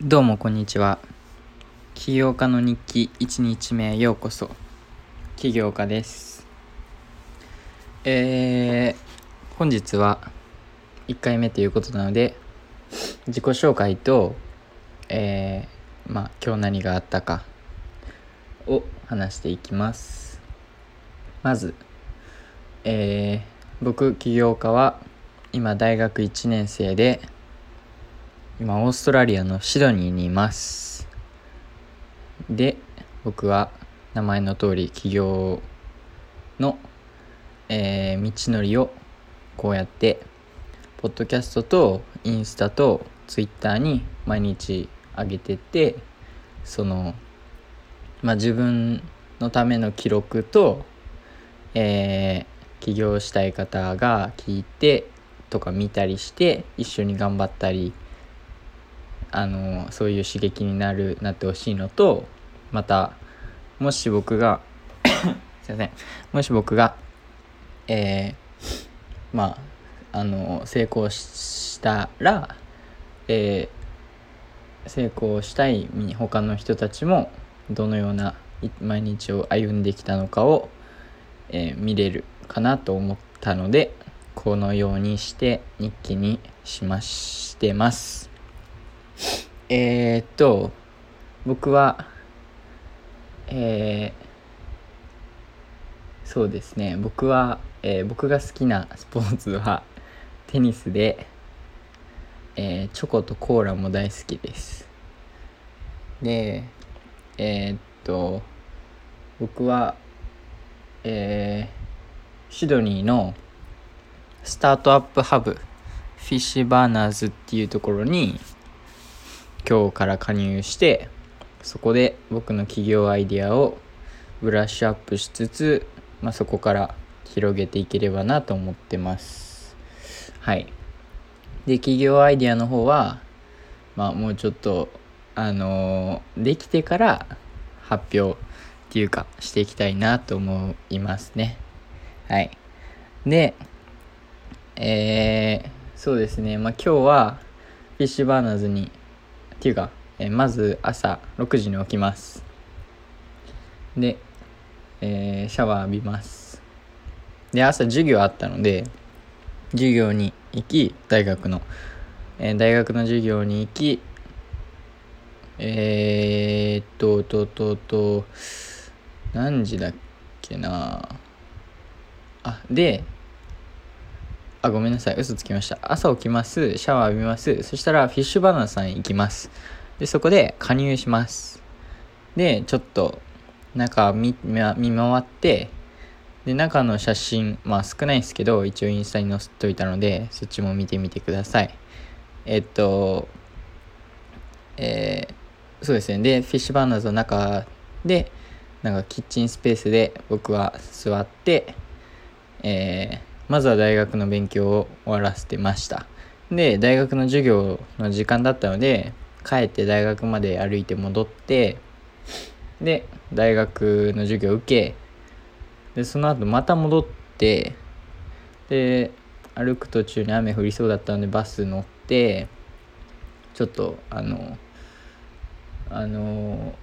どうもこんにちは。起業家の日記1日目ようこそ。起業家です。えー、本日は1回目ということなので自己紹介とえー、まあ今日何があったかを話していきます。まずえー、僕起業家は今大学1年生で今オーストラリアのシドニーにいます。で僕は名前の通り起業の、えー、道のりをこうやってポッドキャストとインスタとツイッターに毎日上げててそのまあ自分のための記録と、えー、起業したい方が聞いてとか見たりして一緒に頑張ったりあのそういう刺激になるなってほしいのとまたもし僕が すいませんもし僕がえー、まああの成功したら、えー、成功したい他の人たちもどのような毎日を歩んできたのかを、えー、見れるかなと思ったのでこのようにして日記にしましてます。えー、っと、僕は、えー、そうですね、僕は、えー、僕が好きなスポーツはテニスで、え、チョコとコーラも大好きです。で、え、っと、僕は、え、シドニーのスタートアップハブ Fishburners っていうところに今日から加入してそこで僕の起業アイデアをブラッシュアップしつつ、まあ、そこから広げていければなと思ってます。はい。で企業アイデアの方はまあもうちょっとあのー、できてから発表っていうかしていきたいなと思いますね。はい。でえー、そうですね。まあ今日はフィッシュバーナーズにっていうか、え、まず朝6時に起きます。で、えー、シャワー浴びます。で朝授業あったので授業に行き大学の、えー、大学の授業に行きえー、っとととと何時だっけな。あであ、ごめんなさい。嘘つきました。朝起きます。シャワー浴びます。そしたら、フィッシュバナナさん行きます。で、そこで加入します。で、ちょっと、中見見回って、で、中の写真、まあ少ないですけど、一応インスタに載せといたので、そっちも見てみてください。えっと、えー、そうですね。で、フィッシュバナーズの中で、なんかキッチンスペースで僕は座って、えー、まずは大学の勉強を終わらせてました。で大学の授業の時間だったので帰って大学まで歩いて戻ってで大学の授業を受けでその後また戻ってで歩く途中に雨降りそうだったのでバス乗ってちょっとあのあの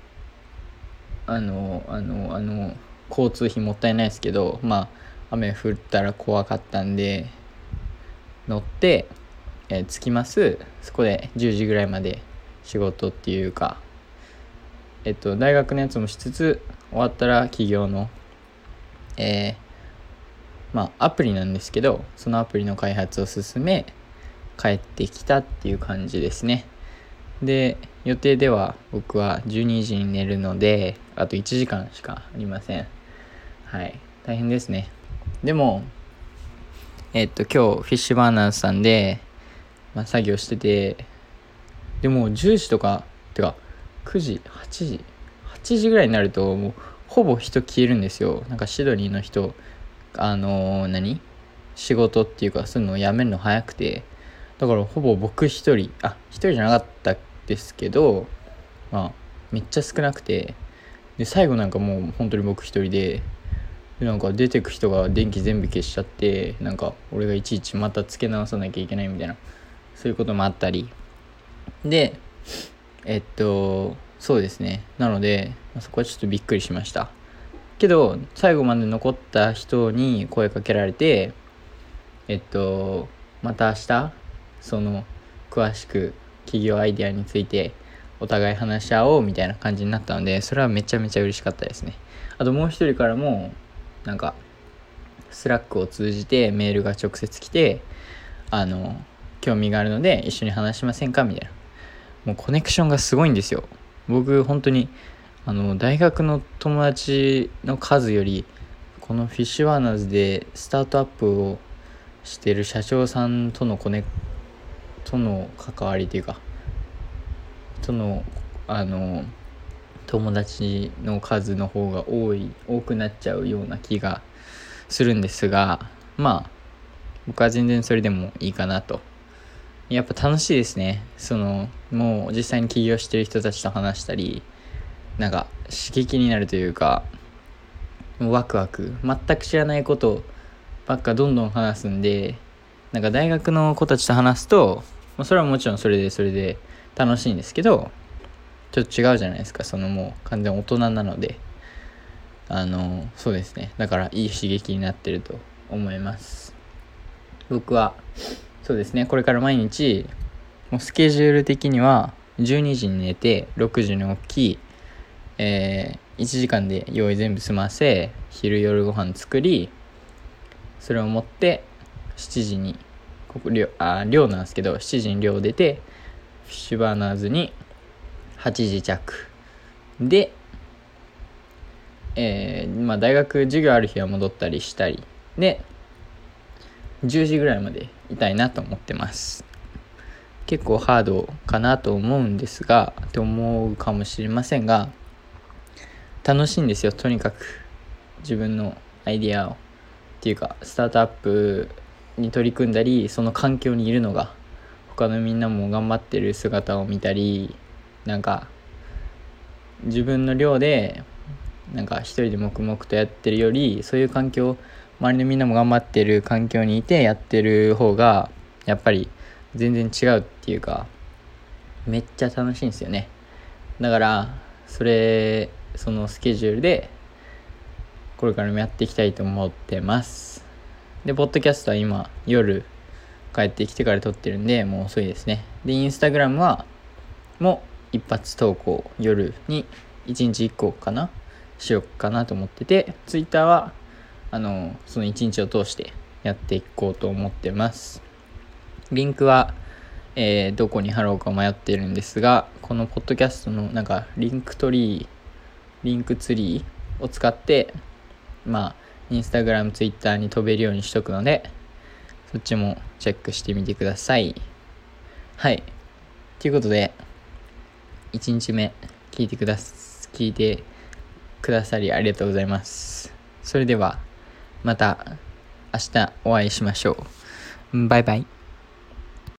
あのあのあの交通費もったいないですけどまあ雨降ったら怖かったんで乗って、えー、着きます。そこで10時ぐらいまで仕事っていうかえっと大学のやつもしつつ終わったら企業のえー、まあアプリなんですけどそのアプリの開発を進め帰ってきたっていう感じですね。で予定では僕は12時に寝るのであと1時間しかありません。はい。大変ですね。でも、えっと、今日、フィッシュバーナーさんで、まあ、作業してて、でも、10時とか、てか、9時、8時、8時ぐらいになると、もう、ほぼ人消えるんですよ。なんか、シドニーの人、あのー、何？仕事っていうか、そういうのをやめるの早くて、だから、ほぼ僕一人、あ、一人じゃなかったですけど、まあ、めっちゃ少なくて、で、最後なんかもう、本当に僕一人で、でなんか出てく人が電気全部消しちゃってなんか俺がいちいちまた付け直さなきゃいけないみたいなそういうこともあったり。でえっとそうですね。なのでそこはちょっとびっくりしました。けど最後まで残った人に声かけられてえっとまた明日その詳しく起業アイデアについてお互い話し合おうみたいな感じになったのでそれはめちゃめちゃ嬉しかったですね。あともう一人からもなんか Slack を通じてメールが直接来てあの興味があるので一緒に話しませんかみたいな。もうコネクションがすごいんですよ。僕本当にあの大学の友達の数よりこの Fishburners でスタートアップをしてる社長さんとのコネとの関わりというかとのあの友達の数の方が多い多くなっちゃうような気がするんですがまあ僕は全然それでもいいかなと。やっぱ楽しいですね。そのもう実際に起業してる人たちと話したりなんか刺激になるというかワクワク。全く知らないことばっかどんどん話すんでなんか大学の子たちと話すとそれはもちろんそれでそれで楽しいんですけどちょっと違うじゃないですか。そのもう完全大人なので。あのそうですね。だからいい刺激になってると思います。僕はそうですね。これから毎日もうスケジュール的には12時に寝て6時に起きえー、1時間で用意全部済ませ昼夜ご飯作りそれを持って7時にここ寮あ寮なんですけど7時に寮出てフィッシュバーナーズに8時着でえー、まあ大学授業ある日は戻ったりしたり。で10時ぐらいまでいたいなと思ってます。結構ハードかなと思うんですがって思うかもしれませんが楽しいんですよとにかく。自分のアイディアを。っていうかスタートアップに取り組んだりその環境にいるのが他のみんなも頑張ってる姿を見たりなんか自分の寮でなんか一人で黙々とやってるよりそういう環境周りのみんなも頑張ってる環境にいてやってる方がやっぱり全然違うっていうかめっちゃ楽しいんですよね。だからそれそのスケジュールでこれからもやっていきたいと思ってます。でポッドキャストは今夜帰ってきてから撮ってるんでもう遅いですね。でインスタグラムはもう一発投稿夜に1日1個かなしようかなと思っててツイッターはあのその1日を通してやっていこうと思ってます。リンクは、えー、どこに貼ろうか迷ってるんですがこのポッドキャストのなんかリンクトリー Linktree を使ってまあ Instagram Twitter に飛べるようにしとくのでそっちもチェックしてみてください。はい。ということで1日目聞いてくだ聞いてくださりありがとうございます。それではまた明日お会いしましょう。バイバイ。